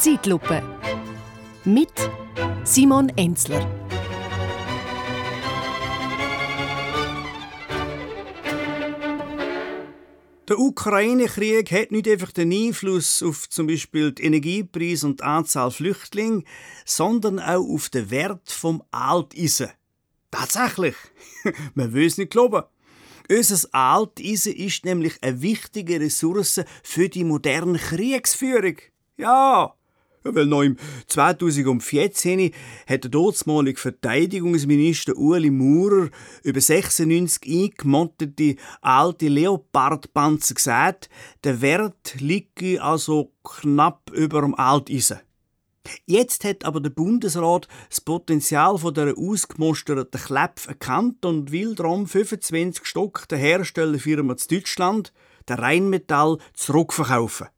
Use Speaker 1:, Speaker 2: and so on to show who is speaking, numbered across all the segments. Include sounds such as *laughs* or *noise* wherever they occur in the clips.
Speaker 1: Zeitlupe mit Simon Enzler.
Speaker 2: Der Ukraine-Krieg hat nicht einfach den Einfluss auf zum Beispiel die Energiepreise und die Anzahl Flüchtlinge, sondern auch auf den Wert vom Alteisen. Tatsächlich. *laughs* Man will es nicht glauben. Unser Alteisen ist nämlich eine wichtige Ressource für die moderne Kriegsführung. Ja, weil noch im 2014 hat der dortmalige Verteidigungsminister Ueli Maurer über 96 eingemontete alte Leopardpanzer gesagt, der Wert liege also knapp über dem Alteisen. Jetzt hat aber der Bundesrat das Potenzial von der ausgemusterten Klepf erkannt und will darum 25 Stück der Herstellerfirma zu Deutschland, der Rheinmetall, zurückverkaufen.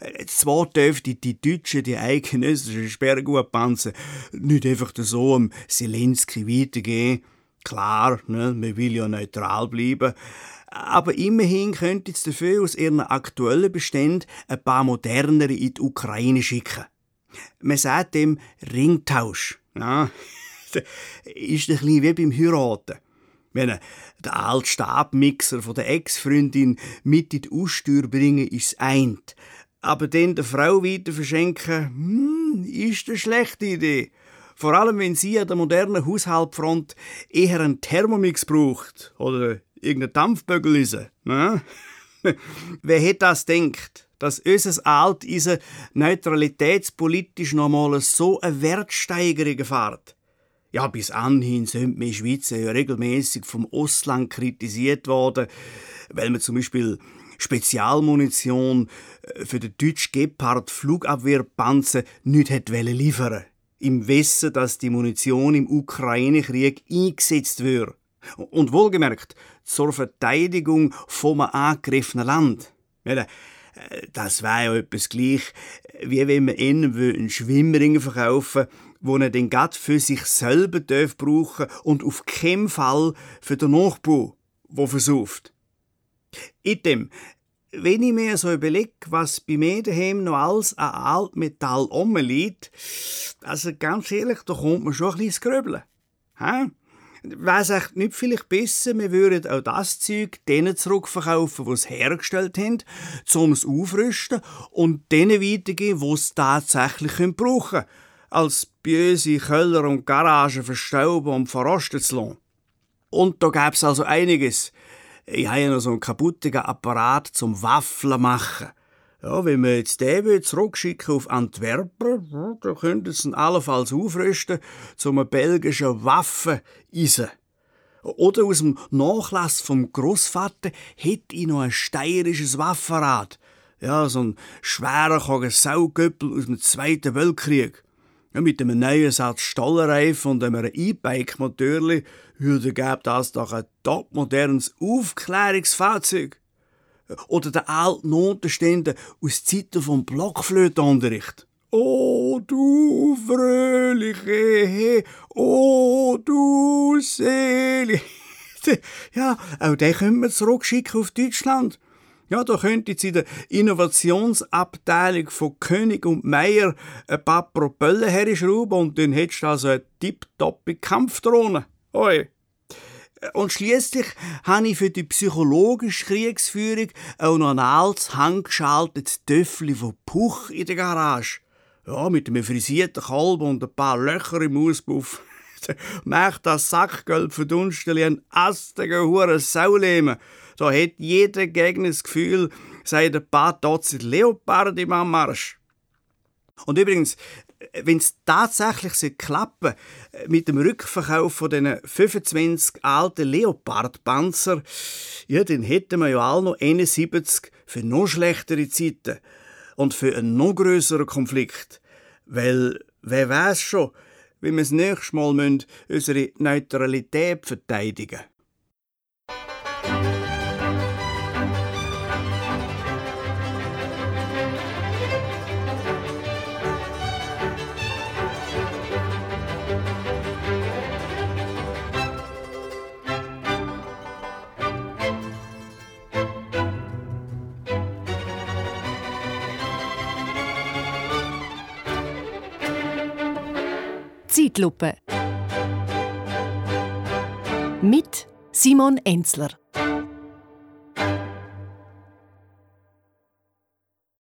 Speaker 2: Äh, zwar dürften die Deutschen die eidgenössischen Sperrgutpanzer nicht einfach so am Zelensky weitergeben. Klar, ne, man will ja neutral bleiben. Aber immerhin könnte es dafür aus ihren aktuellen Beständen ein paar modernere in die Ukraine schicken. Man sagt dem Ringtausch. Ja, *laughs* ist ein bisschen wie beim Heiraten. Wenn der alte Stabmixer von der Ex-Freundin mit in die Aussteuer bringen, ist es eint. Aber den der Frau weiter verschenken, hm, ist eine schlechte Idee. Vor allem, wenn sie an der modernen Haushaltfront eher einen Thermomix braucht oder irgendeinen Dampfbögel ist. Ne? *laughs* Wer hätte das denkt, dass unser Alteisen neutralitätspolitisch nochmal so eine Wertsteigerung erfährt? Ja, bis anhin sind wir in Schweiz ja regelmäßig vom Ostland kritisiert worden, weil man zum Beispiel Spezialmunition äh, für den deutschen Gepard Flugabwehrpanzer nicht hat liefern Im Wissen, dass die Munition im Ukraine-Krieg eingesetzt wird. Und wohlgemerkt, zur Verteidigung vom angegriffenen Land. Äh, das wäre ja etwas gleich, wie wenn man ihnen einen Schwimmring verkaufen wo er den Gatt für sich selber brauchen und auf keinen Fall für den Nachbau, wo versucht. Item, wenn ich mir so überlege, was bei mir daheim noch alles an Altmetall rumliegt, also ganz ehrlich, da kommt man schon ein bisschen Grübeln. Hä? Wäre echt nicht vielleicht besser, wir würden auch das Zeug denen zurückverkaufen, die es hergestellt haben, um es aufrüsten und denen weitergeben, die es tatsächlich brauchen können, als böse Köller und Garagen verstauben und verrosten zu lassen. Und da gäbe es also einiges, ich habe ja noch so einen kaputten Apparat zum Waffeln machen. Ja, wenn wir jetzt den zurückschicken auf Antwerpen, dann könnten sie ihn allenfalls aufrüsten zum belgischen Waffeneisen. Oder aus dem Nachlass vom Großvater hätte ich noch ein steirisches Waffenrad. Ja, so ein schwerer Saugöppel aus dem Zweiten Weltkrieg. Ja, mit einem neuen Satz Stollereifen und einem E-Bike-Motorli würde das doch ein topmodernes Aufklärungsfahrzeug. Oder der alte Notenstände aus Zeiten vom Blockflötenunterricht. Oh, du fröhliche, oh, du Seele. *laughs* ja, auch den können wir zurückschicken auf Deutschland. Ja, da könnte jetzt in der Innovationsabteilung von König und Meier ein paar Propellen herschrauben und dann hättest du also eine tipptoppe Kampfdrohne. Oi. Und schließlich habe ich für die psychologische Kriegsführung auch noch ein altes, handgeschaltetes Töffel von Puch in der Garage. Ja, mit einem frisierten Kalb und ein paar Löcher im Auspuff. *laughs* Macht das Sackgeld verdunsteli ein astiger hure Saulehmen. Da hat jeder Gegner das Gefühl, sei ein paar Dutzend Leopard im Anmarsch. Und übrigens, wenn es tatsächlich klappen mit dem Rückverkauf von diesen 25 alten Leopardpanzer, ja, dann hätten wir ja alle noch 71 für noch schlechtere Zeiten und für einen noch größeren Konflikt. Weil, wer weiß schon, wie wir das nächste Mal unsere Neutralität verteidigen
Speaker 1: Zeitlupe. Mit Simon Enzler.